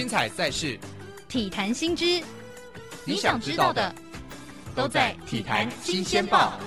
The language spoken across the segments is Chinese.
精彩赛事，体坛新知，你想知道的都在《体坛新鲜报》。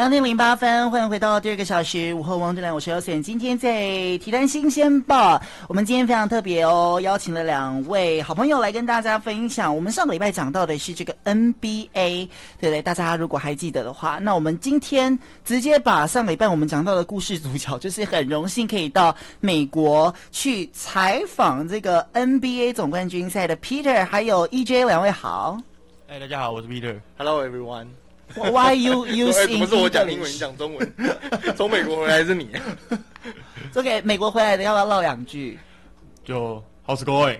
两点零八分，欢迎回到第二个小时午后王者来，我是姚选。今天在体坛新鲜报，我们今天非常特别哦，邀请了两位好朋友来跟大家分享。我们上个礼拜讲到的是这个 NBA，对不对？大家如果还记得的话，那我们今天直接把上个礼拜我们讲到的故事主角，就是很荣幸可以到美国去采访这个 NBA 总冠军赛的 Peter 还有 EJ 两位好。哎，大家好，我是 Peter。Hello everyone。Why you use？不是我讲英文，你讲中文。从美国回来是你。这给美国回来的要不要唠两句？就 How's it going？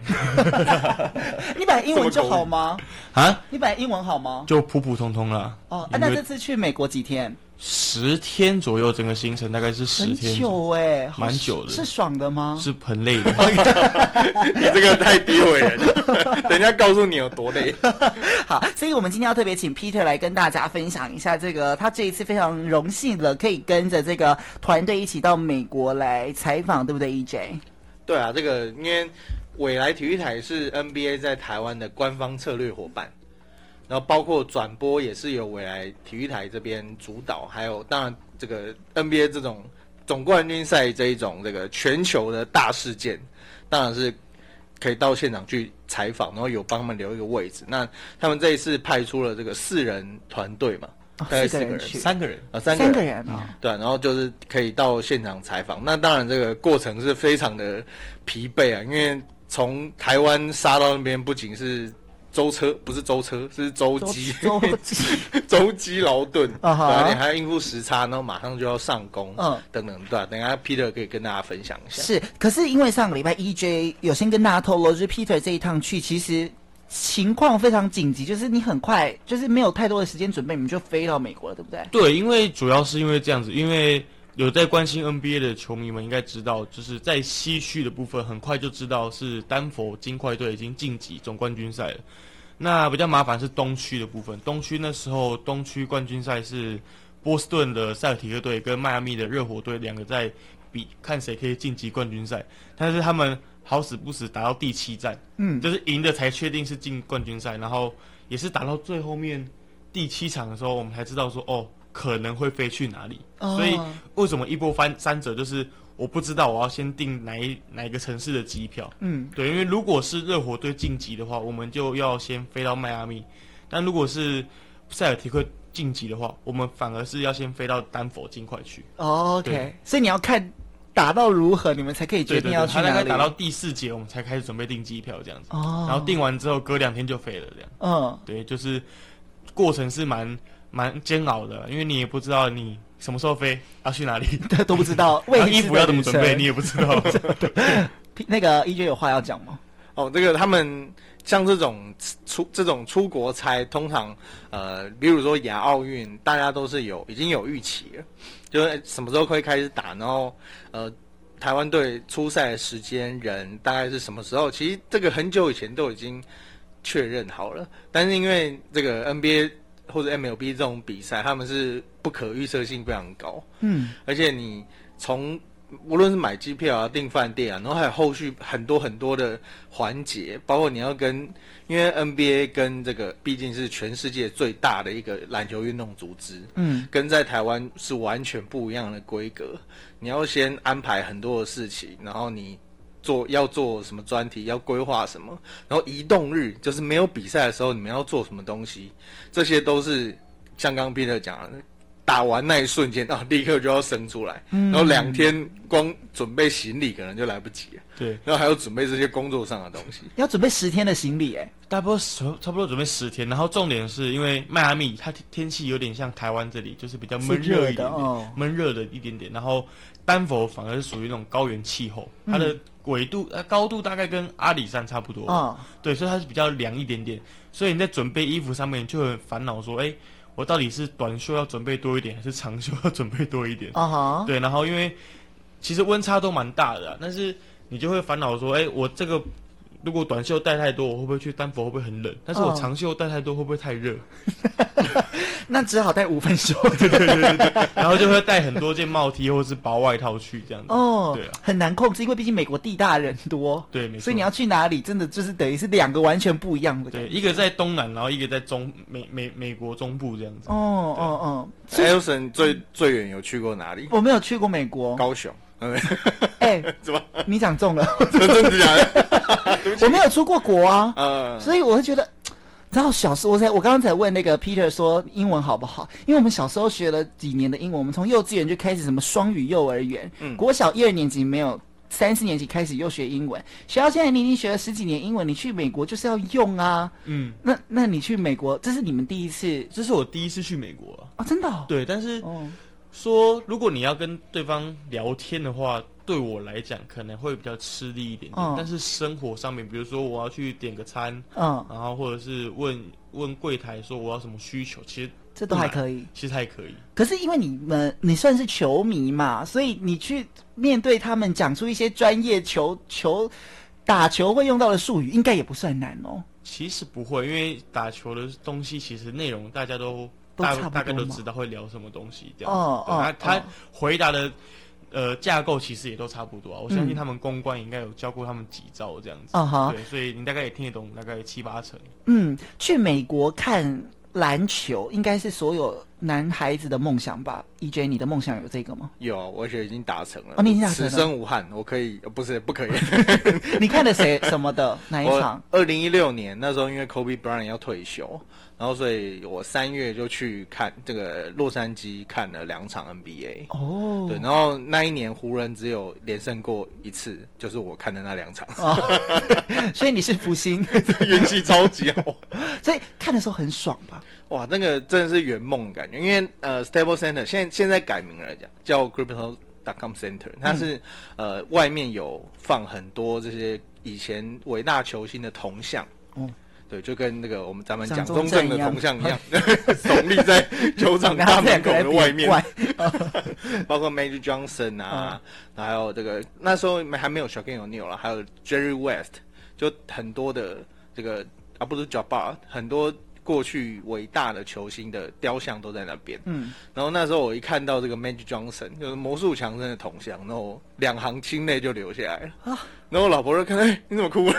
你本来英文就好吗？啊？你本来英文好吗？就普普通通啦。哦，啊，那这次去美国几天？十天左右，整个行程大概是十天。很久哎，蛮久的。是爽的吗？是很累的。你这个太诋毁人了，等一下告诉你有多累。好，所以我们今天要特别请 Peter 来跟大家分享一下这个，他这一次非常荣幸的可以跟着这个团队一起到美国来采访，对不对？EJ？对啊，这个因为未来体育台是 NBA 在台湾的官方策略伙伴。然后包括转播也是由未来体育台这边主导，还有当然这个 NBA 这种总冠军赛这一种这个全球的大事件，当然是可以到现场去采访，然后有帮他们留一个位置。那他们这一次派出了这个四人团队嘛，大概四个人，三个人啊，三个人，三个人啊，对，然后就是可以到现场采访。那当然这个过程是非常的疲惫啊，因为从台湾杀到那边，不仅是。舟车不是舟车，是舟机，舟机，舟机劳顿，对，而且还要应付时差，然后马上就要上工，嗯，等等，对，等下 Peter 可以跟大家分享一下。是，可是因为上个礼拜 EJ 有先跟大家透露，就是 Peter 这一趟去，其实情况非常紧急，就是你很快，就是没有太多的时间准备，你们就飞到美国了，对不对？对，因为主要是因为这样子，因为。有在关心 NBA 的球迷们应该知道，就是在西区的部分，很快就知道是丹佛金块队已经晋级总冠军赛了。那比较麻烦是东区的部分，东区那时候东区冠军赛是波士顿的塞尔提克队跟迈阿密的热火队两个在比，看谁可以晋级冠军赛。但是他们好死不死打到第七战，嗯，就是赢的才确定是进冠军赛，然后也是打到最后面第七场的时候，我们才知道说哦。可能会飞去哪里？Oh. 所以为什么一波翻三折？就是我不知道我要先订哪一哪一个城市的机票。嗯，对，因为如果是热火队晋级的话，我们就要先飞到迈阿密；但如果是塞尔提克晋级的话，我们反而是要先飞到丹佛尽快去。Oh, OK，所以你要看打到如何，你们才可以决定要去哪里。他大概打到第四节，我们才开始准备订机票这样子。哦，然后订完之后，隔两天就飞了这样。嗯，oh. 对，就是过程是蛮。蛮煎熬的，因为你也不知道你什么时候飞，要去哪里，都不知道。为衣服要怎么准备，你也不知道。那个 EJ 有话要讲吗？哦，这个他们像这种出这种出国差，通常呃，比如说亚奥运，大家都是有已经有预期了，就是什么时候可以开始打，然后呃，台湾队出赛的时间、人大概是什么时候？其实这个很久以前都已经确认好了，但是因为这个 NBA。或者 MLB 这种比赛，他们是不可预测性非常高。嗯，而且你从无论是买机票啊、订饭店啊，然后还有后续很多很多的环节，包括你要跟，因为 NBA 跟这个毕竟是全世界最大的一个篮球运动组织，嗯，跟在台湾是完全不一样的规格。你要先安排很多的事情，然后你。做要做什么专题，要规划什么，然后移动日就是没有比赛的时候，你们要做什么东西，这些都是像刚刚 Peter 讲的，打完那一瞬间啊，立刻就要生出来，嗯、然后两天光准备行李可能就来不及了。对，然后还要准备这些工作上的东西，要准备十天的行李哎，差不多差不多准备十天。然后重点是因为迈阿密它天气有点像台湾这里，就是比较闷热一点点，闷热的一点点。然后丹佛反而是属于那种高原气候，它的纬度呃高度大概跟阿里山差不多。啊、嗯，对，所以它是比较凉一点点。所以你在准备衣服上面就很烦恼说，哎。我到底是短袖要准备多一点，还是长袖要准备多一点？啊哈，对，然后因为其实温差都蛮大的，但是你就会烦恼说，哎，我这个。如果短袖带太多，我会不会去丹佛会不会很冷？但是我长袖带太多，会不会太热？那只好带五分袖。对对对对对。然后就会带很多件帽 T 或是薄外套去这样子。哦，对啊，很难控制，因为毕竟美国地大人多。对，没错。所以你要去哪里，真的就是等于是两个完全不一样的。对，一个在东南，然后一个在中美美美国中部这样子。哦哦哦。Elson 最最远有去过哪里？我没有去过美国。高雄。哎，怎么？你讲中了？真的假的？我没有出过国啊，嗯，所以我会觉得，然后小时候我在我刚刚才问那个 Peter 说英文好不好？因为我们小时候学了几年的英文，我们从幼稚园就开始什么双语幼儿园，嗯，国小一二年级没有，三四年级开始又学英文，学到现在你已经学了十几年英文，你去美国就是要用啊，嗯，那那你去美国，这是你们第一次？这是我第一次去美国啊，真的哦？对，但是。哦说，如果你要跟对方聊天的话，对我来讲可能会比较吃力一点点。嗯、但是生活上面，比如说我要去点个餐，嗯，然后或者是问问柜台说我要什么需求，其实这都还可以，其实还可以。可是因为你们你算是球迷嘛，所以你去面对他们讲出一些专业球球打球会用到的术语，应该也不算难哦。其实不会，因为打球的东西其实内容大家都。大大概都知道会聊什么东西，这样。哦哦。他他回答的呃架构其实也都差不多啊。我相信他们公关应该有教过他们几招这样子。啊哈。对，所以你大概也听得懂大概七八成。嗯，去美国看篮球应该是所有男孩子的梦想吧？EJ，你的梦想有这个吗？有，我觉得已经达成了。哦，你已经达成了。此生无憾，我可以，不是不可以。你看的谁什么的 哪一场？二零一六年那时候，因为 Kobe Bryant 要退休。然后，所以我三月就去看这个洛杉矶看了两场 NBA。哦，对，然后那一年湖人只有连胜过一次，就是我看的那两场。哦、所以你是福星，运气超级好。所以看的时候很爽吧？哇，那个真的是圆梦感觉。因为呃，Staples Center 现在现在改名了，讲叫 Crypto.com Center，它是、嗯、呃外面有放很多这些以前伟大球星的铜像。哦。对，就跟那个我们咱们蒋中正的铜像一样，耸立在球场大门口的外面。包括 Magic Johnson 啊，嗯、还有这个那时候还没有 Shaquille O'Neal 了，还有 Jerry West，就很多的这个啊，不是 Jabbar，很多。过去伟大的球星的雕像都在那边，嗯，然后那时候我一看到这个 Magic Johnson，就是魔术强森的铜像，然后两行清泪就流下来了啊。然后我老婆就看，哎，你怎么哭了？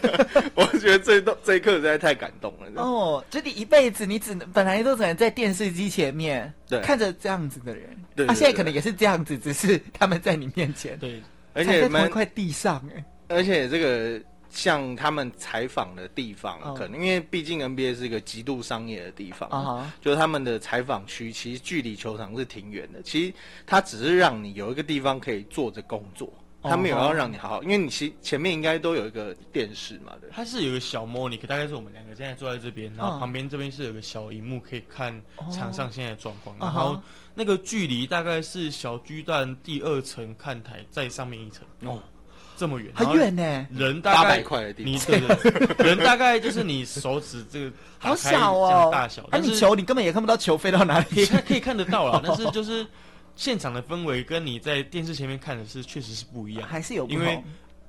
我觉得这一这一刻实在太感动了。哦，就你一辈子你只能本来都只能在电视机前面对看着这样子的人，对，他现在可能也是这样子，只是他们在你面前，对，而且在同一块地上，哎，而且这个。像他们采访的地方，可能因为毕竟 NBA 是一个极度商业的地方，uh huh. 就是他们的采访区其实距离球场是挺远的。其实他只是让你有一个地方可以坐着工作，他没有要让你好好，因为你其前面应该都有一个电视嘛，对。它是有一个小 monitor，大概是我们两个现在坐在这边，然后旁边这边是有个小荧幕可以看场上现在的状况，uh huh. 然后那个距离大概是小巨蛋第二层看台再上面一层哦。这么远，很远呢。人大概块的地方，你对对，人大概就是你手指这个 好小哦，大小。但是球你根本也看不到球飞到哪里，可以可以看得到了，但是就是现场的氛围跟你在电视前面看的是确实是不一样，还是有不同。因为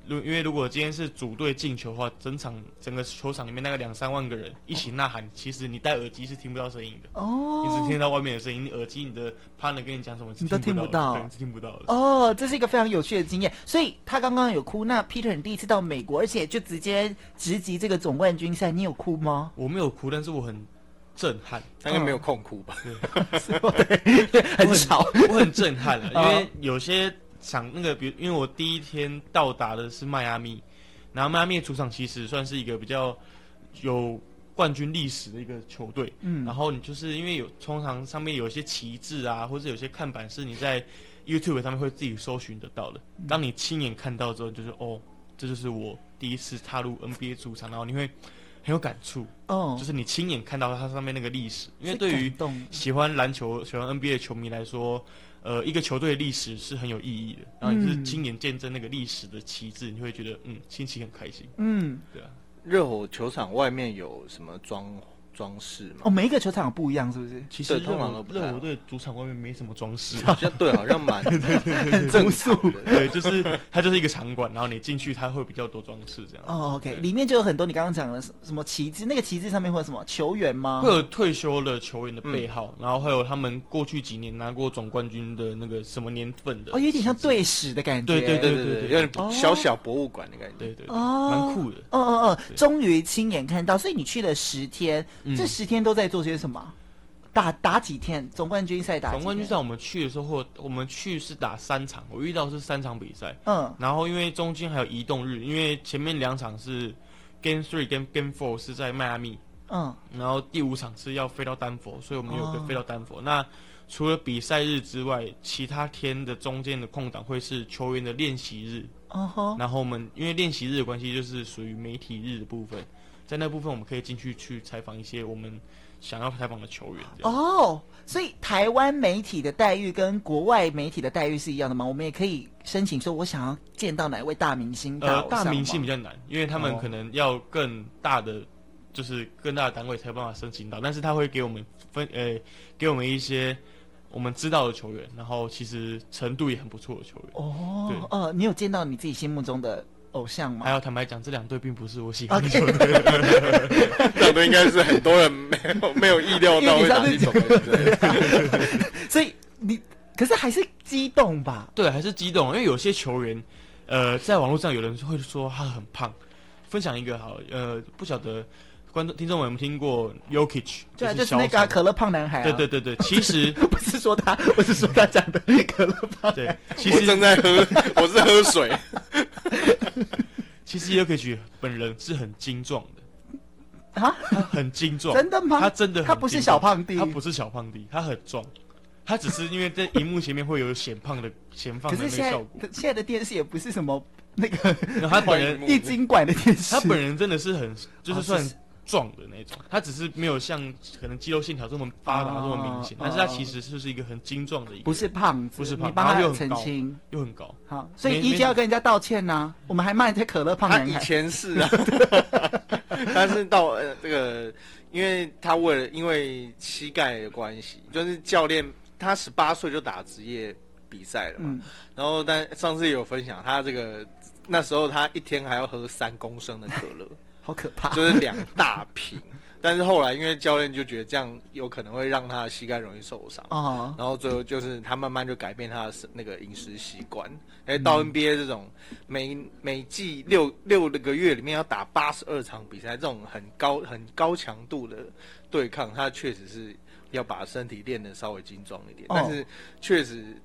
如因为如果今天是组队进球的话，整场整个球场里面那个两三万个人一起呐喊，其实你戴耳机是听不到声音的哦，你只听到外面的声音，你耳机你的 partner 跟你讲什么，你都听不到，对，是听不到的。哦，这是一个非常有趣的经验。所以他刚刚有哭，那 Peter 你第一次到美国，而且就直接直击这个总冠军赛，你有哭吗？我没有哭，但是我很震撼。他应该没有空哭吧？对，很少，我很震撼了，因为有些。想那个，比如因为我第一天到达的是迈阿密，然后迈阿密的主场其实算是一个比较有冠军历史的一个球队，嗯，然后你就是因为有通常上面有一些旗帜啊，或者有些看板是你在 YouTube 上面会自己搜寻得到的。当你亲眼看到之后，就是哦，这就是我第一次踏入 NBA 主场，然后你会很有感触，哦，就是你亲眼看到它上面那个历史。因为对于喜欢篮球、喜欢 NBA 的球迷来说，呃，一个球队的历史是很有意义的。然后你是亲眼见证那个历史的旗帜，你会觉得嗯，心情很开心。嗯，对啊。热火球场外面有什么装装饰嘛？哦，每一个球场不一样，是不是？其实通常热火队主场外面没什么装饰，好像 对，好像蛮很正素。对，就是它就是一个场馆，然后你进去它会比较多装饰这样。哦，OK，里面就有很多你刚刚讲的什么旗帜，那个旗帜上面会有什么球员吗？会有退休的球员的背号，然后还有他们过去几年拿过总冠军的那个什么年份的。哦，有点像队史的感觉。对对对对对，有点小小博物馆的感觉。对对，蛮酷的。哦哦哦，终于亲眼看到，所以你去了十天，这十天都在做些什么？打打几天？总冠军赛打？总冠军赛我们去的时候，我们去是打三场，我遇到是三场比赛。嗯，然后因为中间还有移动日，因为前面两场是 Game Three 跟 Game Four 是在迈阿密，嗯，然后第五场是要飞到丹佛，所以我们有个飞到丹佛。那除了比赛日之外，其他天的中间的空档会是球员的练习日。哦吼，然后我们因为练习日的关系，就是属于媒体日的部分。在那部分，我们可以进去去采访一些我们想要采访的球员。哦，所以台湾媒体的待遇跟国外媒体的待遇是一样的吗？我们也可以申请说，我想要见到哪位大明星？呃，大明星比较难，因为他们可能要更大的，就是更大的单位才有办法申请到。但是他会给我们分，呃，给我们一些我们知道的球员，然后其实程度也很不错的球员。哦，对，呃，你有见到你自己心目中的？偶像嘛？还要坦白讲，这两队并不是我喜欢的球队。这两队应该是很多人 没有没有意料到会打进总冠军。所以你可是还是激动吧？对，还是激动，因为有些球员，呃，在网络上有人会说他很胖。分享一个好，呃，不晓得观众听众们有没有听过 Yokich？对，就是那个可乐胖男孩。对对对对，其实不是说他，我是说他讲的可乐胖。对，其实正在喝，我是喝水。其实 Jokic 本人是很精壮的。啊，他很精壮，真的吗？他真的，他不是小胖弟，他不是小胖弟，他很壮，他只是因为在荧幕前面会有显胖的 显胖的那个效果。现在的电视也不是什么那个，他本人 一精管的电视，他本人真的是很就是算壮的那种，他只是没有像可能肌肉线条这么发达这么明显，但是他其实就是一个很精壮的一个，不是胖子，不是胖，然后又很清，又很高，好，所以一就要跟人家道歉呐。我们还骂人家可乐胖男孩，他以前是啊，但是到呃这个，因为他为了因为膝盖的关系，就是教练他十八岁就打职业比赛了嘛，然后但上次也有分享他这个那时候他一天还要喝三公升的可乐。好可怕，就是两大瓶，但是后来因为教练就觉得这样有可能会让他的膝盖容易受伤哦，然后最后就是他慢慢就改变他的那个饮食习惯。哎，到 NBA 这种每每季六六个月里面要打八十二场比赛，这种很高很高强度的对抗，他确实是要把身体练得稍微精壮一点，但是确实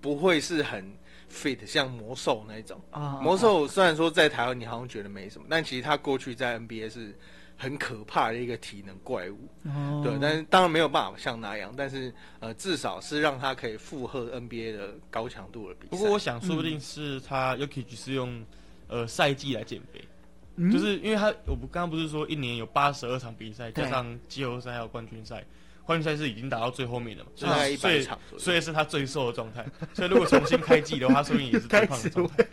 不会是很。Fit 像魔兽那一种。啊，魔兽虽然说在台湾你好像觉得没什么，但其实他过去在 NBA 是很可怕的一个体能怪物，对，但是当然没有办法像那样，但是呃至少是让他可以负荷 NBA 的高强度的比赛。不过我想说不定是他 Yuki 是用呃赛季来减肥，就是因为他我们刚刚不是说一年有八十二场比赛，加上季后赛还有冠军赛。冠军赛是已经打到最后面了嘛？大概一百场，所以是他最瘦的状态。所以如果重新开季的话，说不定也是最胖的状态。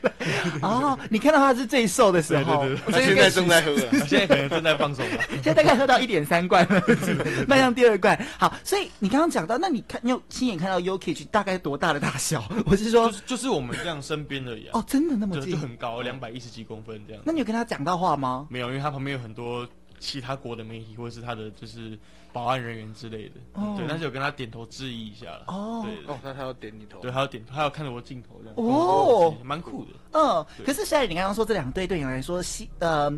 哦，你看到他是最瘦的时候，对对对，他现在正在喝，现在可能正在放松吧。现在大概喝到一点三罐了，迈向第二罐。好，所以你刚刚讲到，那你看，你有亲眼看到 Jokic 大概多大的大小？我是说，就是我们这样身边的人。哦，真的那么近？就很高，两百一十几公分这样。那你有跟他讲到话吗？没有，因为他旁边有很多其他国的媒体，或者是他的就是。保安人员之类的，对，但是有跟他点头致意一下了。哦，对，哦，那他要点你头，对，他要点，他要看着我镜头这样。哦，蛮酷的。嗯，可是现在你刚刚说这两队对你来说，心呃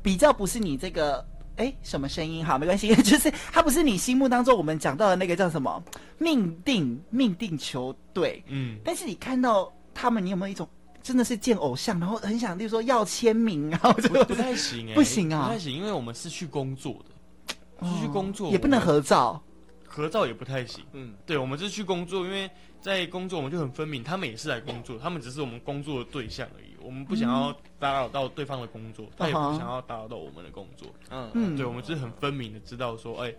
比较不是你这个哎什么声音？好，没关系，就是他不是你心目当中我们讲到的那个叫什么命定命定球队。嗯，但是你看到他们，你有没有一种真的是见偶像，然后很想，例如说要签名，然后就不太行哎，不行啊，不太行，因为我们是去工作的。出去工作也不能合照，合照也不太行。嗯，对，我们是去工作，因为在工作我们就很分明，他们也是来工作，他们只是我们工作的对象而已。我们不想要打扰到对方的工作，他也不想要打扰到我们的工作。嗯嗯对，我们是很分明的知道说，哎。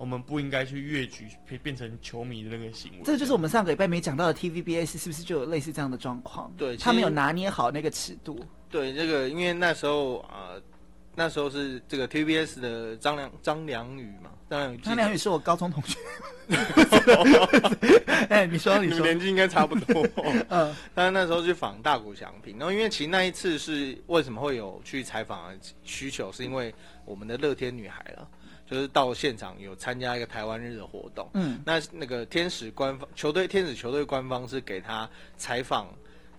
我们不应该去越矩，变成球迷的那个行为。这就是我们上个礼拜没讲到的 TVBS，是不是就有类似这样的状况？对，他没有拿捏好那个尺度。对，这个因为那时候啊、呃，那时候是这个 TVBS 的张良张良宇嘛，张良宇。张良宇是我高中同学。哎，你说，你说，你年纪应该差不多。嗯，但是那时候去访大谷翔平，然后因为其实那一次是为什么会有去采访的需求，是因为我们的乐天女孩了。就是到现场有参加一个台湾日的活动，嗯，那那个天使官方球队，天使球队官方是给他采访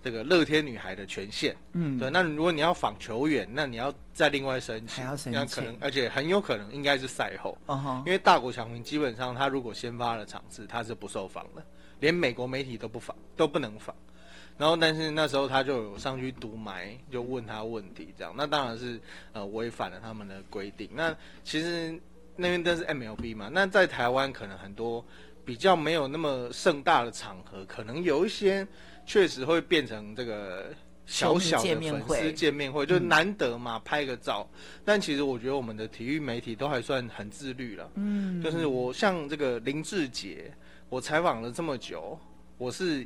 这个乐天女孩的权限，嗯，对。那如果你要访球员，那你要再另外申请，还要申请，那可能而且很有可能应该是赛后，哦，因为大国强平基本上他如果先发了场次，他是不受访的，连美国媒体都不访，都不能访。然后但是那时候他就有上去读埋，就问他问题，这样，那当然是呃违反了他们的规定。那其实。那边都是 MLB 嘛，那在台湾可能很多比较没有那么盛大的场合，可能有一些确实会变成这个小小的粉丝见面会，就难得嘛，嗯、拍个照。但其实我觉得我们的体育媒体都还算很自律了，嗯，就是我像这个林志杰，我采访了这么久，我是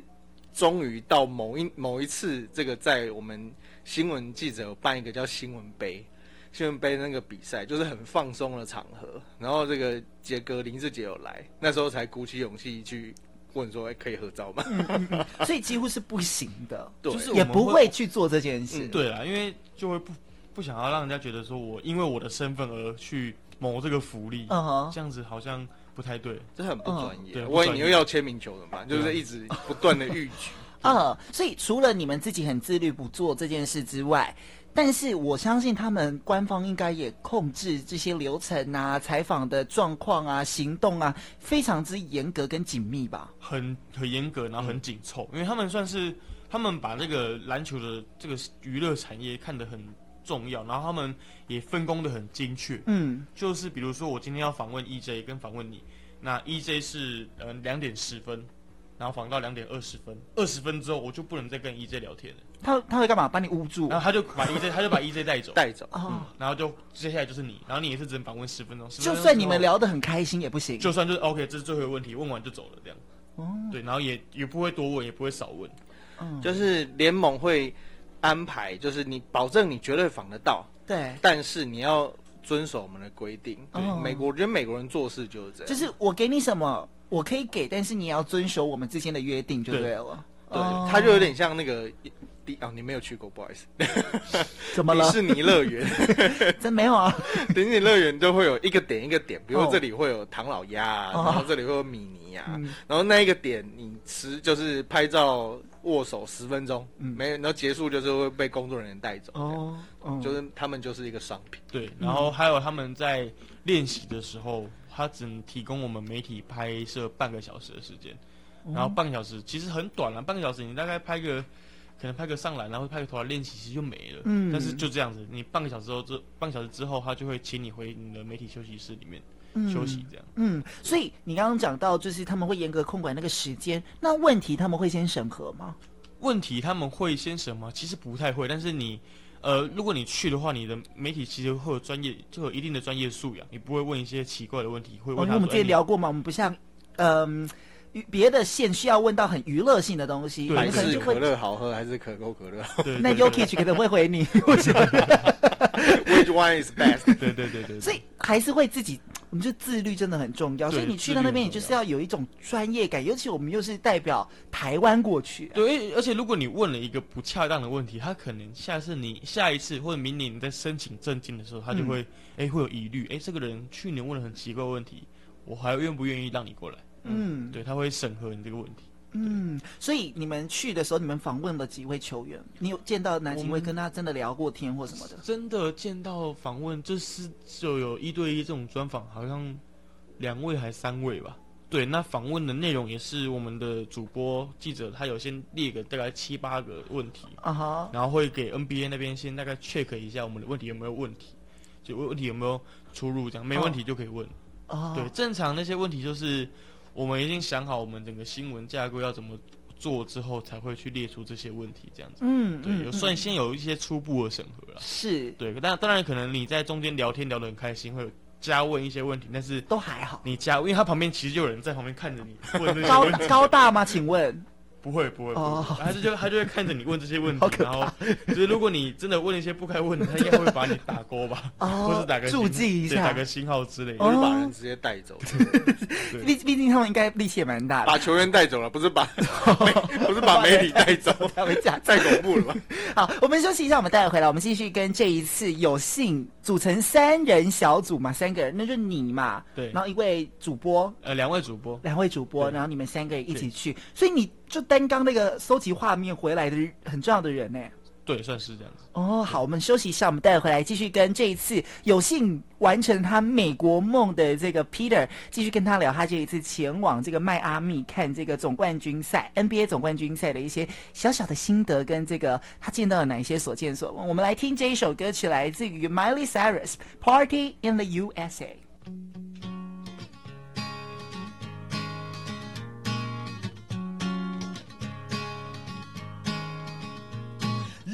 终于到某一某一次，这个在我们新闻记者有办一个叫新闻杯。新闻杯那个比赛就是很放松的场合，然后这个杰哥林志杰有来，那时候才鼓起勇气去问说：“哎，可以合照吗？”嗯嗯、所以几乎是不行的，对，就是也不会去做这件事。嗯、对啊，因为就会不不想要让人家觉得说我因为我的身份而去谋这个福利，嗯哼，这样子好像不太对，这很不专业。对，万一你又要签名球怎么办？就是一直不断的逾矩。啊，所以除了你们自己很自律不做这件事之外。但是我相信他们官方应该也控制这些流程啊、采访的状况啊、行动啊，非常之严格跟紧密吧？很很严格，然后很紧凑，嗯、因为他们算是他们把这个篮球的这个娱乐产业看得很重要，然后他们也分工的很精确。嗯，就是比如说我今天要访问 EJ 跟访问你，那 EJ 是嗯两点十分。然后访到两点二十分，二十分之后我就不能再跟 EJ 聊天了。他他会干嘛？把你捂住？然后他就把 EJ，他就把 EJ 带走，带走。哦、嗯。然后就接下来就是你，然后你也是只能访问十分钟。就算你们聊得很开心也不行。就算就是 OK，这是最后一个问题，问完就走了这样。哦。对，然后也也不会多问，也不会少问。嗯。就是联盟会安排，就是你保证你绝对访得到。对。但是你要遵守我们的规定。对。哦、美国，我觉得美国人做事就是这样。就是我给你什么。我可以给，但是你也要遵守我们之间的约定就对了。对，他就有点像那个迪哦，你没有去过，不好意思。怎么了？迪士尼乐园？真没有啊！迪士尼乐园都会有一个点一个点，比如说这里会有唐老鸭，然后这里会有米妮啊，然后那一个点你吃就是拍照握手十分钟，没，然后结束就是会被工作人员带走。哦，就是他们就是一个商品。对，然后还有他们在练习的时候。他只能提供我们媒体拍摄半个小时的时间，然后半个小时其实很短了，半个小时你大概拍个，可能拍个上篮，然后拍个投篮练习，其实就没了。嗯，但是就这样子，你半个小时后，这半个小时之后，他就会请你回你的媒体休息室里面休息，这样。嗯，所以你刚刚讲到，就是他们会严格控管那个时间，那问题他们会先审核吗？问题他们会先审吗？其实不太会，但是你。呃，如果你去的话，你的媒体其实会有专业，就有一定的专业素养，你不会问一些奇怪的问题，会问他。我们之前聊过嘛，我们不像，嗯、呃，别的线需要问到很娱乐性的东西，对，是可乐好喝还是可口可乐？对，那 Yokich 可能会回你。Which one is best？对对对对，所以还是会自己，我们就自律真的很重要。所以你去到那边，你就是要有一种专业感，尤其我们又是代表台湾过去。对，而且如果你问了一个不恰当的问题，他可能下次你下一次或者明年你在申请证件的时候，他就会哎、嗯、会有疑虑，哎这个人去年问了很奇怪的问题，我还愿不愿意让你过来？嗯，对，他会审核你这个问题。嗯，所以你们去的时候，你们访问了几位球员？你有见到哪几位跟他真的聊过天或什么的？真的见到访问，这是就有一对一这种专访，好像两位还三位吧？对，那访问的内容也是我们的主播记者，他有先列个大概七八个问题，啊哈，然后会给 NBA 那边先大概 check 一下我们的问题有没有问题。就问题有没有出入，这样没问题就可以问。哦，对，正常那些问题就是我们已经想好我们整个新闻架构要怎么做之后，才会去列出这些问题，这样子。嗯，对，有算嗯先有一些初步的审核了。是，对，但当然可能你在中间聊天聊得很开心，会有加问一些问题，但是都还好。你加，因为他旁边其实就有人在旁边看着你问高。高大吗？请问？不会不会，不会。哦。他就就他就会看着你问这些问题，然后就是如果你真的问一些不该问的，他应该会把你打勾吧，哦或是打个星注记一下。打个星号之类的。不是把人直接带走，对 毕毕竟他们应该力气也蛮大的。把球员带走了，不是把 不是把媒体带走，他们讲太恐怖了吧？好，我们休息一下，我们待会回来，我们继续跟这一次有幸组成三人小组嘛，三个人，那就你嘛，对。然后一位主播，呃，两位主播，两位主播，然后你们三个人一起去，所以你就单刚那个搜集画面回来的很重要的人呢。对，算是这样子。哦，好，我们休息一下，我们待会回来继续跟这一次有幸完成他美国梦的这个 Peter 继续跟他聊他这一次前往这个迈阿密看这个总冠军赛 NBA 总冠军赛的一些小小的心得跟这个他见到了哪一些所见所闻。我们来听这一首歌曲，来自于 Miley Cyrus Party in the USA。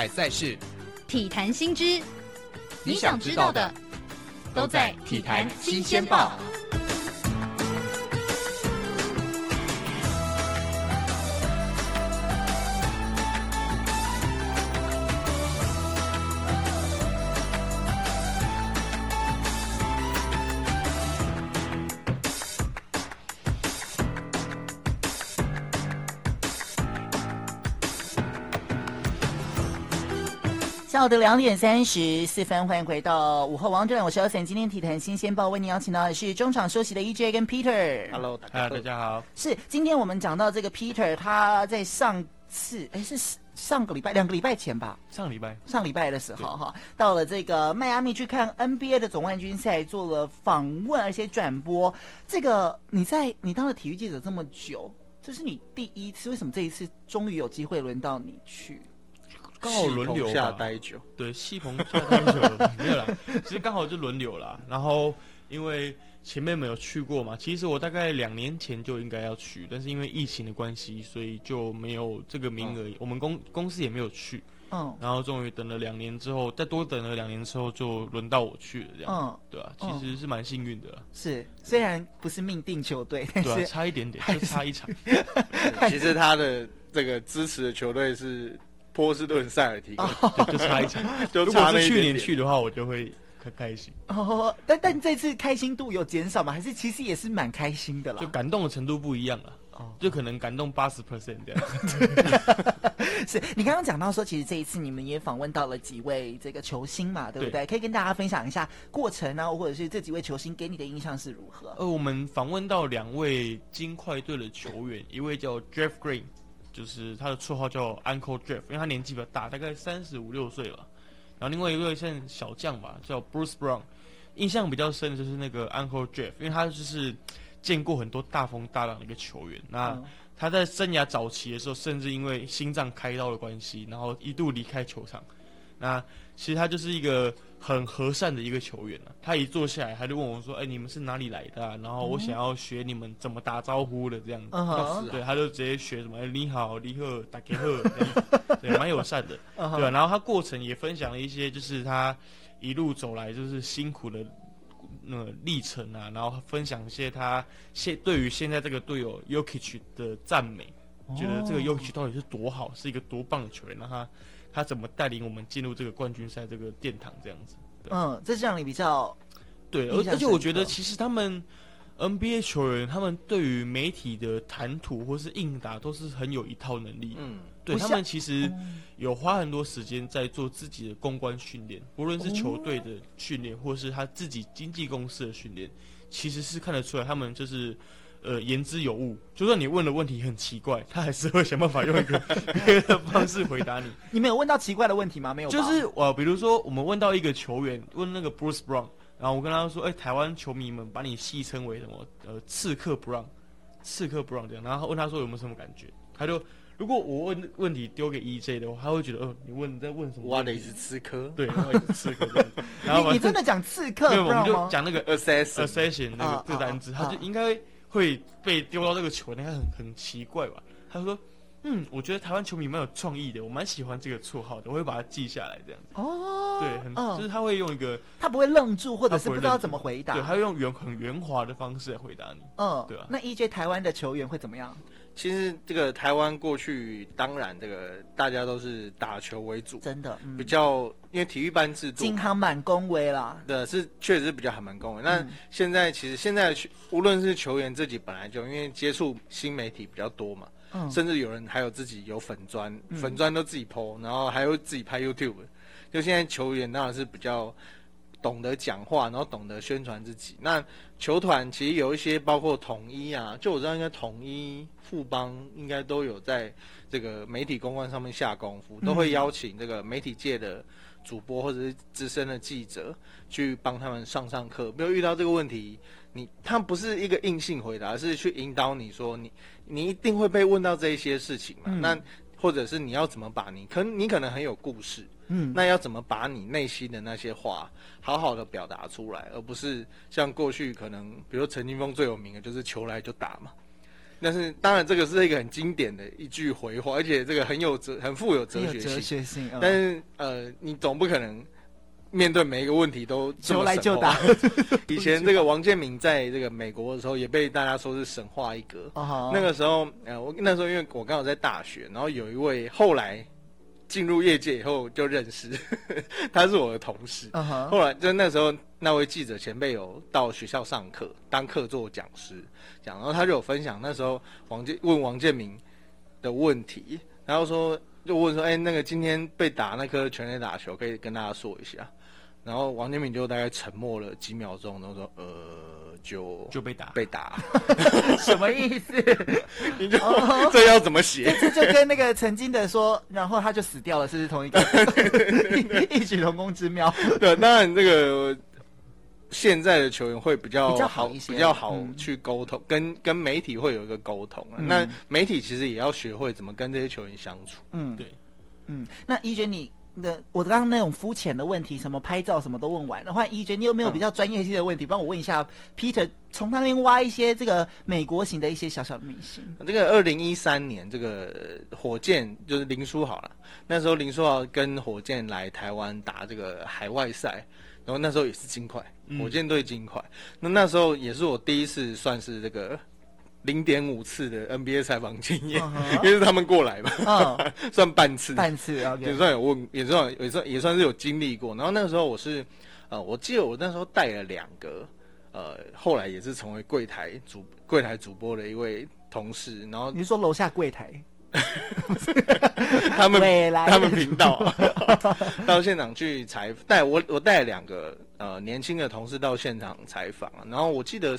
彩赛事，体坛新知，你想知道的都在《体坛新鲜报》。下午的两点三十四分，欢迎回到午后王者，我是 Osen。今天体坛新鲜报为您邀请到的是中场休息的 EJ 跟 Peter。Hello，大家，好大家好。是，今天我们讲到这个 Peter，他在上次，哎，是上个礼拜，两个礼拜前吧，上礼拜上礼拜的时候哈，到了这个迈阿密去看 NBA 的总冠军赛，做了访问而且转播。这个你在你当了体育记者这么久，这是你第一次，为什么这一次终于有机会轮到你去？刚好轮流下吧待久，对，戏棚下太久，没有啦，其实刚好就轮流啦。然后因为前面没有去过嘛，其实我大概两年前就应该要去，但是因为疫情的关系，所以就没有这个名额。我们公公司也没有去，嗯。然后终于等了两年之后，再多等了两年之后，就轮到我去了，这样，嗯，对啊，其嗯实是蛮幸运的啦，是，虽然不是命定球队，但对差一点点，就差一场，其实他的这个支持的球队是波士顿塞尔提克，就 就差一场。就如果是去年去的话，我就会很开心，哦，但但这次开心度有减少吗？还是其实也是蛮开心的啦就？感动的程度不一样了。哦，就可能感动八十 percent 这样。是你刚刚讲到说，其实这一次你们也访问到了几位这个球星嘛，对不对？对可以跟大家分享一下过程啊，或者是这几位球星给你的印象是如何？呃，我们访问到两位金块队的球员，一位叫 Jeff Green，就是他的绰号叫 Uncle Jeff，因为他年纪比较大，大概三十五六岁吧。然后另外一位像小将吧，叫 Bruce Brown，印象比较深的就是那个 Uncle Jeff，因为他就是见过很多大风大浪的一个球员。那嗯他在生涯早期的时候，甚至因为心脏开刀的关系，然后一度离开球场。那其实他就是一个很和善的一个球员啊。他一坐下来，他就问我说：“哎、你们是哪里来的、啊？”然后我想要学你们怎么打招呼的这样子。嗯，对，他就直接学什么“哎、你好，你好，打给贺”这样，对，蛮友善的。嗯对、啊，然后他过程也分享了一些，就是他一路走来就是辛苦的那个历程啊，然后分享一些他现对于现在这个队友 Jokic 的赞美，觉得这个 Jokic 到底是多好，是一个多棒的球员，然后他他怎么带领我们进入这个冠军赛这个殿堂这样子。嗯，在，这是让你比较对，而而且我觉得其实他们，NBA 球员他们对于媒体的谈吐或是应答都是很有一套能力。嗯，对他们其实有花很多时间在做自己的公关训练，不论是球队的训练，或是他自己经纪公司的训练，其实是看得出来他们就是呃言之有物。就算你问的问题很奇怪，他还是会想办法用一个 别的方式回答你。你没有问到奇怪的问题吗？没有，就是呃，比如说我们问到一个球员，问那个 Bruce Brown。然后我跟他说：“哎、欸，台湾球迷们把你戏称为什么？呃，刺客 Brown，，刺客 Brown 这样。”然后问他说有没有什么感觉？他就如果我问问题丢给 EJ 的话，他会觉得：“哦、呃，你问你在问什么？”挖的是刺客，对，挖的是刺客。然后你，你真的讲刺客？对，我们就讲那个 assassin assassin 那个这个单词，他就应该会被丢到这个球，应该很很奇怪吧？他说。嗯，我觉得台湾球迷蛮有创意的，我蛮喜欢这个绰号的，我会把它记下来这样子。哦，对，很、嗯、就是他会用一个，他不会愣住，或者是不知道怎么回答，对，他会用圆很圆滑的方式来回答你。嗯，对啊。那 EJ 台湾的球员会怎么样？其实这个台湾过去当然这个大家都是打球为主，真的、嗯、比较因为体育班制度，金行满恭维啦。对，是确实是比较还蛮恭维。那、嗯、现在其实现在无论是球员自己本来就因为接触新媒体比较多嘛。嗯、甚至有人还有自己有粉专，嗯、粉砖都自己 po，然后还有自己拍 YouTube。就现在球员当然是比较懂得讲话，然后懂得宣传自己。那球团其实有一些包括统一啊，就我知道应该统一、富邦应该都有在这个媒体公关上面下功夫，都会邀请这个媒体界的主播或者是资深的记者去帮他们上上课。没有遇到这个问题。你他不是一个硬性回答，是去引导你说你你一定会被问到这一些事情嘛？那或者是你要怎么把你可你可能很有故事，嗯，那要怎么把你内心的那些话好好的表达出来，而不是像过去可能比如陈金峰最有名的就是球来就打嘛。但是当然这个是一个很经典的一句回话，而且这个很有哲很富有哲学性，哲学性。但是呃，你总不可能。面对每一个问题都球来就打。以前这个王建民在这个美国的时候，也被大家说是神话一哥。Uh huh. 那个时候，呃，我那时候因为我刚好在大学，然后有一位后来进入业界以后就认识，他是我的同事。Uh huh. 后来就那时候那位记者前辈有到学校上课当客座讲师讲，然后他就有分享那时候王建问王建民的问题，然后说就问说，哎，那个今天被打那颗全垒打球，可以跟大家说一下。然后王建民就大概沉默了几秒钟，然后说：“呃，就就被打，被打，什么意思？你就、oh, 这要怎么写？这就跟那个曾经的说，然后他就死掉了，是不是同一个？异曲同工之妙。对，当然这个现在的球员会比较比较好一些，比较好去沟通，嗯、跟跟媒体会有一个沟通。嗯、那媒体其实也要学会怎么跟这些球员相处。嗯，对，嗯，那一娟你。那我刚刚那种肤浅的问题，什么拍照什么都问完的话，一娟，你有没有比较专业性的问题？帮、嗯、我问一下 Peter，从他那边挖一些这个美国型的一些小小的明星。这个二零一三年，这个火箭就是林书豪了，那时候林书豪跟火箭来台湾打这个海外赛，然后那时候也是金块，火箭队金块。嗯、那那时候也是我第一次算是这个。零点五次的 NBA 采访经验，因为是他们过来嘛，算半次，半次也算有问，也算也算也算是有经历过。然后那个时候我是，呃，我记得我那时候带了两个，呃，后来也是成为柜台主柜台主播的一位同事。然后你说楼下柜台，他们他们频道 到现场去采带我我带了两个呃年轻的同事到现场采访，然后我记得。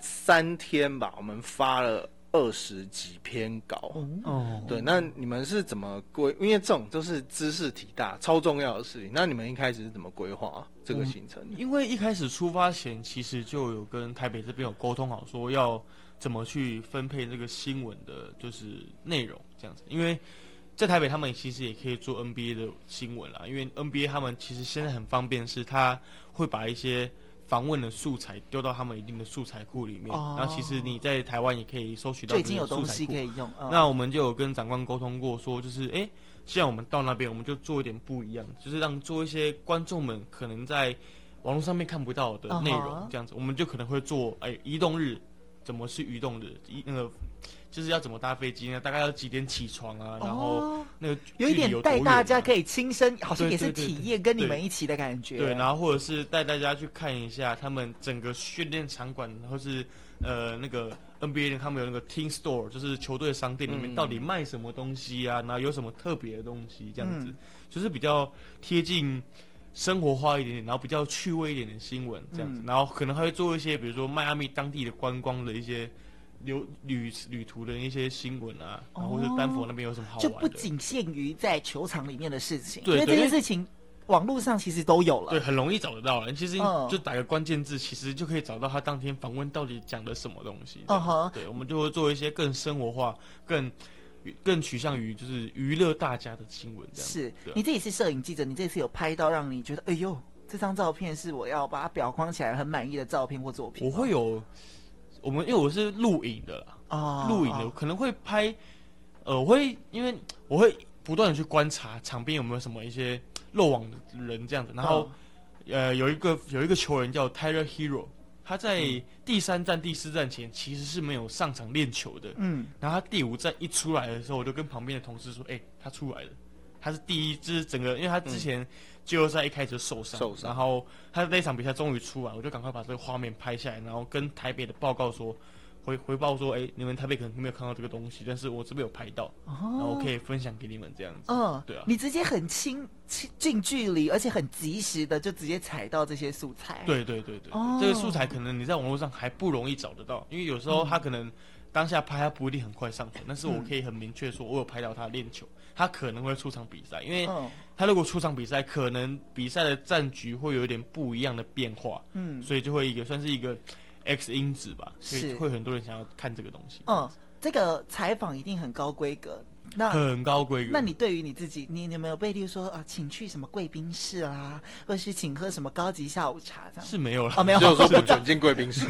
三天吧，我们发了二十几篇稿。哦，对，那你们是怎么规？因为这种都是知识体大、超重要的事情。那你们一开始是怎么规划这个行程？因为一开始出发前，其实就有跟台北这边有沟通好，说要怎么去分配这个新闻的，就是内容这样子。因为在台北，他们其实也可以做 NBA 的新闻啦。因为 NBA 他们其实现在很方便，是他会把一些。访问的素材丢到他们一定的素材库里面，哦、然后其实你在台湾也可以搜取到最近有东西。可以用。哦、那我们就有跟长官沟通过，说就是，哎，既然我们到那边，我们就做一点不一样，就是让做一些观众们可能在网络上面看不到的内容，哦、这样子，我们就可能会做，哎，移动日，怎么去移动的？一那个。就是要怎么搭飞机呢？大概要几点起床啊？然后那个有，有一点带大家可以亲身，好像也是体验跟你们一起的感觉。对，然后或者是带大家去看一下他们整个训练场馆，或是呃那个 NBA 他们有那个 Team Store，就是球队商店里面到底卖什么东西啊，然后有什么特别的东西这样子，就是比较贴近生活化一点点，然后比较趣味一点的新闻这样子，然后可能还会做一些比如说迈阿密当地的观光的一些。旅旅旅途的一些新闻啊，然后或者丹佛那边有什么好玩的，就不仅限于在球场里面的事情，对，因为这件事情网络上其实都有了，对，很容易找得到了。其实就打个关键字，其实就可以找到他当天访问到底讲的什么东西。嗯哼，对，我们就会做一些更生活化、更更趋向于就是娱乐大家的新闻。这样是你自己是摄影记者，你这次有拍到让你觉得哎呦，这张照片是我要把它裱框起来很满意的照片或作品？我会有。我们因为我是录影的啦啊，录影的、oh. 可能会拍，呃，我会因为我会不断的去观察场边有没有什么一些漏网的人这样子，然后、oh. 呃有一个有一个球员叫 Tyler Hero，他在第三站、第四站前其实是没有上场练球的，嗯，然后他第五站一出来的时候，我就跟旁边的同事说，哎、欸，他出来了，他是第一支整个，因为他之前。嗯。季后赛一开始就受伤，受伤，然后他那场比赛终于出来，我就赶快把这个画面拍下来，然后跟台北的报告说，回回报说，哎，你们台北可能没有看到这个东西，但是我这边有拍到，哦、然后我可以分享给你们这样子。嗯、哦，对啊，你直接很近近近距离，而且很及时的就直接采到这些素材。对对对对，哦、这个素材可能你在网络上还不容易找得到，因为有时候他可能。嗯当下拍他不一定很快上传，但是我可以很明确说，我有拍到他练球，他可能会出场比赛，因为他如果出场比赛，可能比赛的战局会有一点不一样的变化，嗯，所以就会一个算是一个 X 因子吧，所以会很多人想要看这个东西。嗯，这个采访一定很高规格。那很高规格。那你对于你自己，你有没有被例如说啊，请去什么贵宾室啊，或者是请喝什么高级下午茶这样？是没有了，哦，没有，就是说不准 进贵宾室，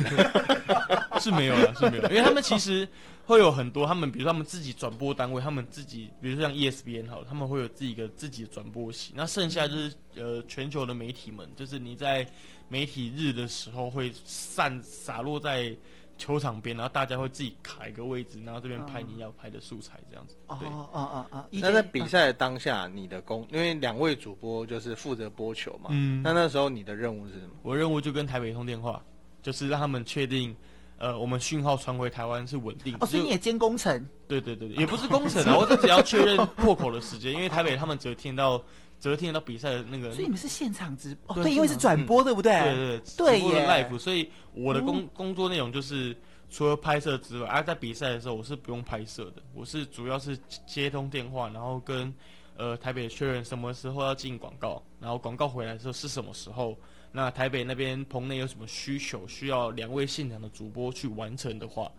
是没有了，是没有，因为他们其实会有很多，他们比如说他们自己转播单位，他们自己，比如说像 ESPN 好，他们会有自己的自己的转播席，那剩下就是呃全球的媒体们，就是你在媒体日的时候会散洒落在。球场边，然后大家会自己卡一个位置，然后这边拍你要拍的素材，这样子。哦哦哦哦。那在比赛的当下，你的工，因为两位主播就是负责播球嘛。嗯。那那时候你的任务是什么？我任务就跟台北通电话，就是让他们确定，呃，我们讯号传回台湾是稳定。哦，所以你也兼工程？对对对，也不是工程啊，我只要确认破口的时间，因为台北他们只有听到。只会听得到比赛的那个，所以你们是现场直播，对，因为是转播，对不对？对对对，直播的 live，所以我的工工作内容就是除了拍摄之外，而在比赛的时候我是不用拍摄的，我是主要是接通电话，然后跟呃台北确认什么时候要进广告，然后广告回来的时候是什么时候，那台北那边棚内有什么需求需要两位现场的主播去完成的话。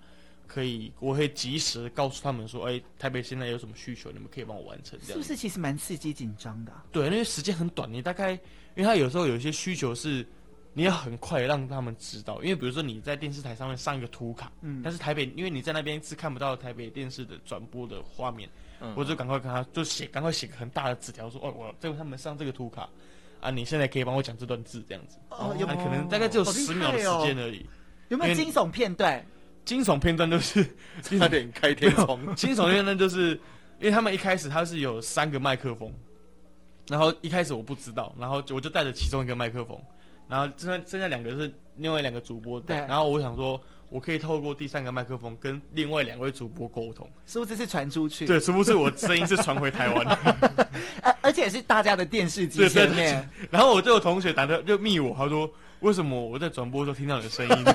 可以，我会及时告诉他们说，哎、欸，台北现在有什么需求，你们可以帮我完成。这样是不是其实蛮刺激紧张的、啊？对，因为时间很短，你大概，因为他有时候有一些需求是你要很快让他们知道，因为比如说你在电视台上面上一个图卡，嗯，但是台北，因为你在那边是看不到台北电视的转播的画面，嗯，我就赶快跟他就写，赶快写个很大的纸条说，哦，我在为他们上这个图卡，啊，你现在可以帮我讲这段字，这样子，哦，有、啊、可能大概只有十秒的时间而已、哦，有没有惊悚片段？惊悚片段都是 差点开天窗。惊悚片段就是，因为他们一开始他是有三个麦克风，然后一开始我不知道，然后我就带着其中一个麦克风，然后剩下剩下两个是另外两个主播，对，然后我想说，我可以透过第三个麦克风跟另外两位主播沟通，是不是是传出去？对，是不是我声音是传回台湾的？而而且是大家的电视机前面。然后我就有同学打的就密我，他说为什么我在转播的时候听到你的声音？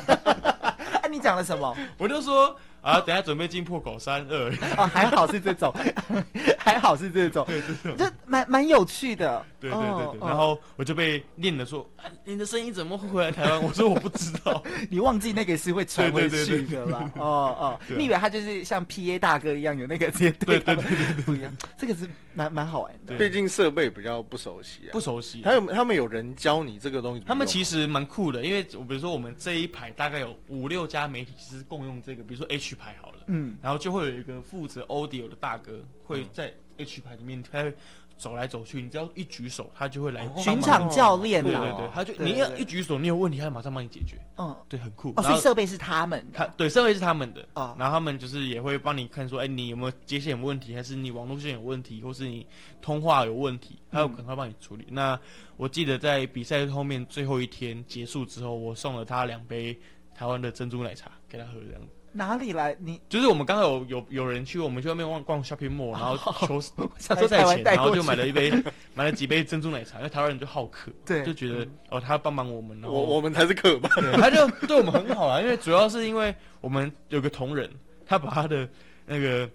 你讲了什么？我就说啊，等下准备进破口，三二。哦，还好是这种，还好是这种，对，就蛮蛮有趣的。对对对然后我就被念了说，啊、你的声音怎么会回来台湾？我说我不知道，你忘记那个是会传回去的吧？哦哦，你以为他就是像 PA 大哥一样有那个接对对对对。不一样，这个是蛮蛮好玩的。毕竟设备比较不熟悉啊，不熟悉。还有他们有人教你这个东西，他们其实蛮酷的，因为我比如说我们这一排大概有五六家媒体其实共用这个，比如说 H 排好了，嗯，然后就会有一个负责 Audio 的大哥会在 H 排里面开。走来走去，你只要一举手，他就会来巡场教练。对对对，他就你要一举手，你有问题，他马上帮你解决。嗯，对，很酷。哦，所以设备是他们他对，设备是他们的。哦，然后他们就是也会帮你看说，哎，你有没有接线有问题，还是你网络线有问题，或是你通话有问题，他有赶快帮你处理。那我记得在比赛后面最后一天结束之后，我送了他两杯台湾的珍珠奶茶给他喝这样子。哪里来？你就是我们刚刚有有有人去，我们去外面逛逛 shopping mall，然后求 赛前，然后就买了一杯，买了几杯珍珠奶茶，因为台湾人就好客，对，就觉得哦，他要帮忙我们，然后我我们才是客吧，他就对我们很好啊，因为主要是因为我们有个同仁，他把他的那个。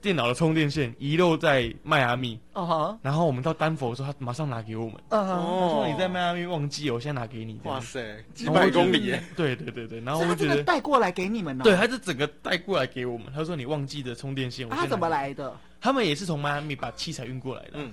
电脑的充电线遗落在迈阿密，哦哈，然后我们到丹佛的时候，他马上拿给我们，嗯，他说你在迈阿密忘记，我现在拿给你。哇塞，几百公里耶！对对对对，然后我们觉得带过来给你们呢，对，他是整个带过来给我们。他说你忘记的充电线，他怎么来的？他们也是从迈阿密把器材运过来的，嗯，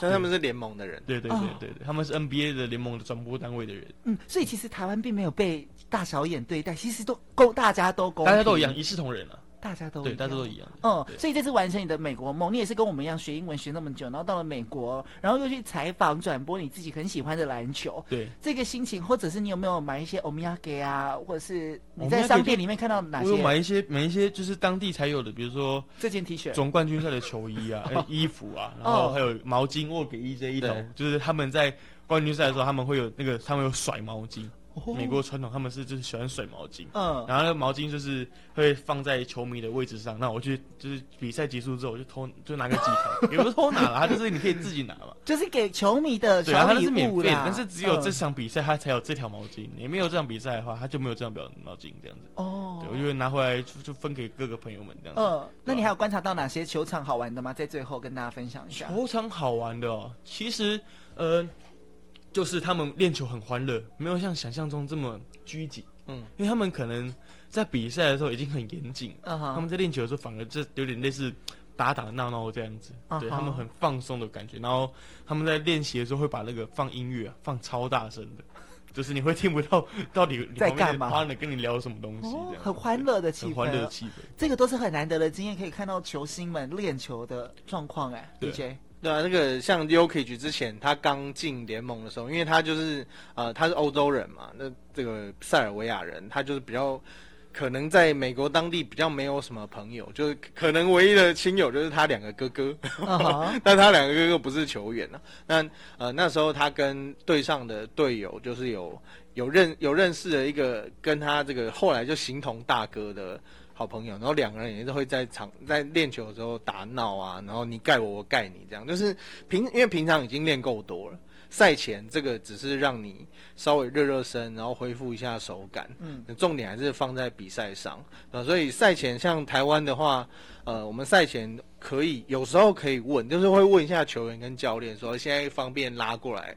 但他们是联盟的人，对对对对对，他们是 NBA 的联盟的转播单位的人，嗯，所以其实台湾并没有被大小眼对待，其实都公大家都公，大家都一样，一视同仁了。大家都对，大家都一样。嗯，所以这次完成你的美国梦，你也是跟我们一样学英文学那么久，然后到了美国，然后又去采访转播你自己很喜欢的篮球。对，这个心情，或者是你有没有买一些欧米亚给啊，或者是你在商店里面看到哪些？我有买一些，买一些就是当地才有的，比如说这件 T 恤、总冠军赛的球衣啊、衣服啊，然后还有毛巾，我给 EJ 一头，就是他们在冠军赛的时候，他们会有那个，他们有甩毛巾。美国传统，他们是就是喜欢甩毛巾，嗯，然后那个毛巾就是会放在球迷的位置上。那我去就是比赛结束之后，我就偷就拿个几条，也不是偷拿了，他就是你可以自己拿嘛，就是给球迷的小礼物。对，他是免费的，但是只有这场比赛他才有这条毛巾，你没有这场比赛的话，他就没有这条毛巾这样子。哦，对，我就会拿回来就就分给各个朋友们这样子。嗯，那你还有观察到哪些球场好玩的吗？在最后跟大家分享一下。球场好玩的哦，其实呃。就是他们练球很欢乐，没有像想象中这么拘谨。嗯，因为他们可能在比赛的时候已经很严谨，他们在练球的时候反而这有点类似打打闹闹这样子。Uh huh. 对，他们很放松的感觉。然后他们在练习的时候会把那个放音乐啊放超大声的，就是你会听不到到底在干嘛，他跟你聊什么东西。哦，很欢乐的气氛，很欢乐的气氛。这个都是很难得的经验，可以看到球星们练球的状况。哎，DJ。对对啊，那个像 y o k i c 之前他刚进联盟的时候，因为他就是呃他是欧洲人嘛，那这个塞尔维亚人，他就是比较可能在美国当地比较没有什么朋友，就是可能唯一的亲友就是他两个哥哥，uh. 但他两个哥哥不是球员啊。那呃那时候他跟队上的队友就是有有认有认识的一个跟他这个后来就形同大哥的。好朋友，然后两个人也是会在场在练球的时候打闹啊，然后你盖我，我盖你，这样就是平，因为平常已经练够多了，赛前这个只是让你稍微热热身，然后恢复一下手感。嗯，重点还是放在比赛上啊，所以赛前像台湾的话，呃，我们赛前可以有时候可以问，就是会问一下球员跟教练说，现在方便拉过来。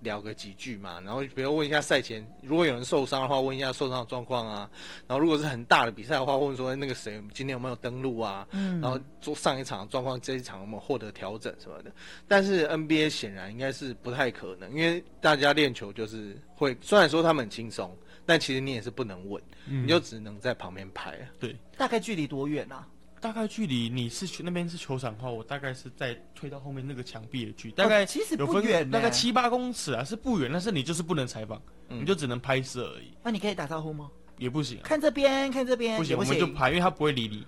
聊个几句嘛，然后比如问一下赛前，如果有人受伤的话，问一下受伤的状况啊。然后如果是很大的比赛的话，问说那个谁今天有没有登录啊？嗯。然后做上一场状况，这一场有没有获得调整什么的。但是 NBA 显然应该是不太可能，因为大家练球就是会，虽然说他们很轻松，但其实你也是不能问，嗯、你就只能在旁边拍。对，大概距离多远啊？大概距离你是去那边是球场的话，我大概是在推到后面那个墙壁的距离，大概其实不远，大概七八公尺啊，是不远，但是你就是不能采访，你就只能拍摄而已。那你可以打招呼吗？也不行，看这边，看这边，不行，我们就拍，因为他不会理你。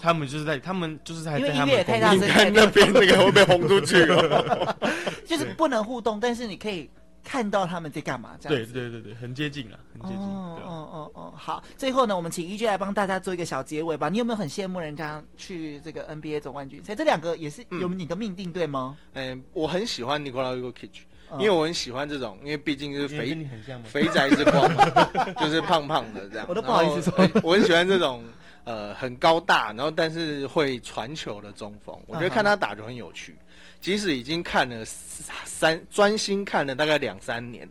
他们就是在，他们就是在，因为音乐也太大声，看那边那个会被轰出去了，就是不能互动，但是你可以。看到他们在干嘛？这样对对对对，很接近了，很接近。哦哦哦哦，好。最后呢，我们请 EJ 来帮大家做一个小结尾吧。你有没有很羡慕人家去这个 NBA 总冠军赛？这两个也是有你的命定，对吗？嗯，我很喜欢 Nikola Jokic，因为我很喜欢这种，因为毕竟是肥肥宅之光嘛，就是胖胖的这样。我都不好意思说，我很喜欢这种呃很高大，然后但是会传球的中锋。我觉得看他打就很有趣。即使已经看了三专心看了大概两三年，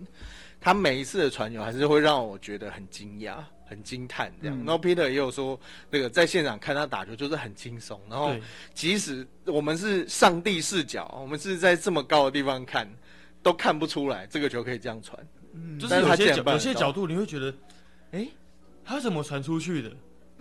他每一次的传球还是会让我觉得很惊讶、很惊叹这样。嗯、然后 Peter 也有说，那个在现场看他打球就是很轻松。然后即使我们是上帝视角，我们是在这么高的地方看，都看不出来这个球可以这样传。嗯，就是有些角有些角度你会觉得，哎，他怎么传出去的？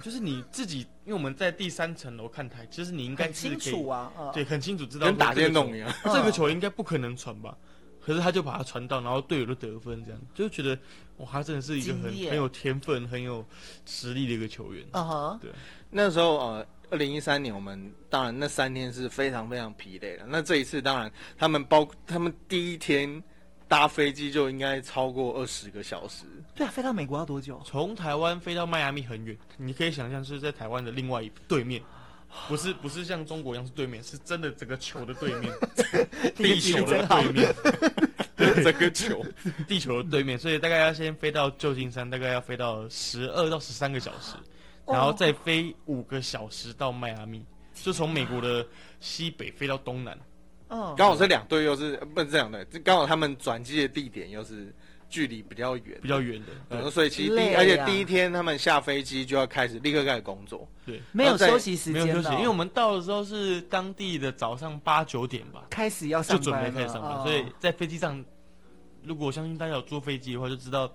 就是你自己，因为我们在第三层楼看台，其实你应该清楚啊，对，很清楚知道。跟打电动一样，这个球应该不可能传吧？可是他就把它传到，然后队友就得分，这样就觉得哇，他真的是一个很很有天分、很有实力的一个球员。啊哈，对。那时候呃，二零一三年我们当然那三天是非常非常疲累的。那这一次当然他们包他们第一天搭飞机就应该超过二十个小时。对啊，飞到美国要多久？从台湾飞到迈阿密很远，你可以想象是在台湾的另外一对面，不是不是像中国一样是对面，是真的整个球的对面，地球的对面，整个球，地球的对面，所以大概要先飞到旧金山，大概要飞到十二到十三个小时，然后再飞五个小时到迈阿密，就从美国的西北飞到东南。嗯，刚好这两队又是不是这样的，刚好他们转机的地点又是距离比较远，比较远的，嗯，所以其实第、啊、而且第一天他们下飞机就要开始立刻开始工作，对，没有休息时间，没有休息，因为我们到的时候是当地的早上八九点吧，开始要上班，就准备开始上班，哦、所以在飞机上，如果我相信大家有坐飞机的话，就知道。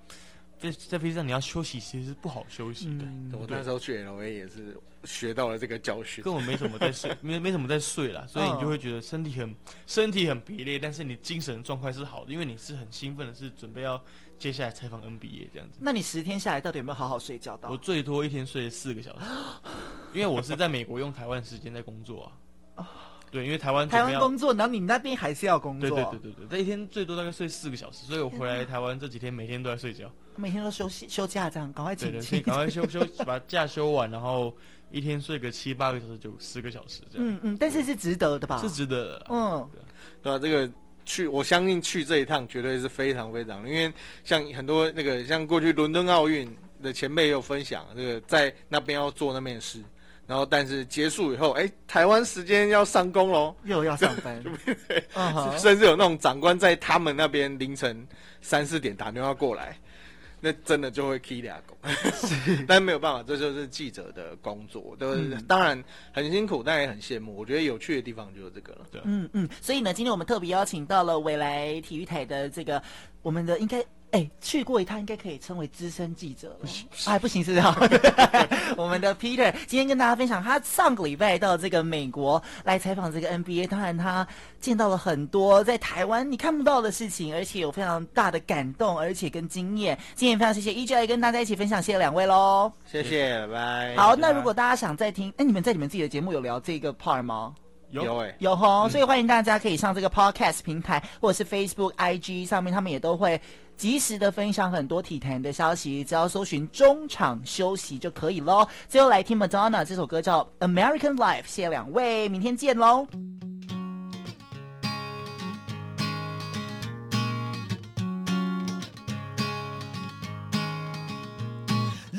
在在飞机上你要休息，其实是不好休息的。嗯、我那时候去 LA 也是学到了这个教训。根本没什么在睡，没没什么在睡啦，所以你就会觉得身体很身体很疲累，但是你精神状态是好的，因为你是很兴奋的，是准备要接下来采访 NBA 这样子。那你十天下来到底有没有好好睡觉到？我最多一天睡四个小时，因为我是在美国用台湾时间在工作啊。对，因为台湾台湾工作，然后你那边还是要工作。对对对对对，这一天最多大概睡四个小时，所以我回来台湾这几天每天都在睡觉。每天都休息休假，这样赶快请对对，赶快休休把假休完，然后一天睡个七八个小时，就十个小时这样。嗯嗯，但是是值得的吧？是值得的。嗯，对啊，这个去我相信去这一趟绝对是非常非常，因为像很多那个像过去伦敦奥运的前辈也有分享，这个在那边要做那边的事。然后，但是结束以后，哎，台湾时间要上工喽，又要上班，甚至有那种长官在他们那边凌晨三四点打电话过来，那真的就会 k 俩狗。但没有办法，这就是记者的工作，都、嗯、当然很辛苦，但也很羡慕。我觉得有趣的地方就是这个了。对，嗯嗯，所以呢，今天我们特别邀请到了未来体育台的这个我们的应该。哎、欸，去过一趟应该可以称为资深记者了。哎，不行是这样。我们的 Peter 今天跟大家分享，他上个礼拜到这个美国来采访这个 NBA，当然他见到了很多在台湾你看不到的事情，而且有非常大的感动，而且跟经验。今天非常谢谢 EJ 来跟大家一起分享，谢谢两位喽。谢谢，拜拜。好，那如果大家想再听，哎你们在你们自己的节目有聊这个 part 吗？有有、欸、有吼，所以欢迎大家可以上这个 podcast 平台，或者是 Facebook、IG 上面，他们也都会。及时的分享很多体坛的消息，只要搜寻中场休息就可以喽。最后来听 Madonna 这首歌叫《American Life》，谢谢两位，明天见喽。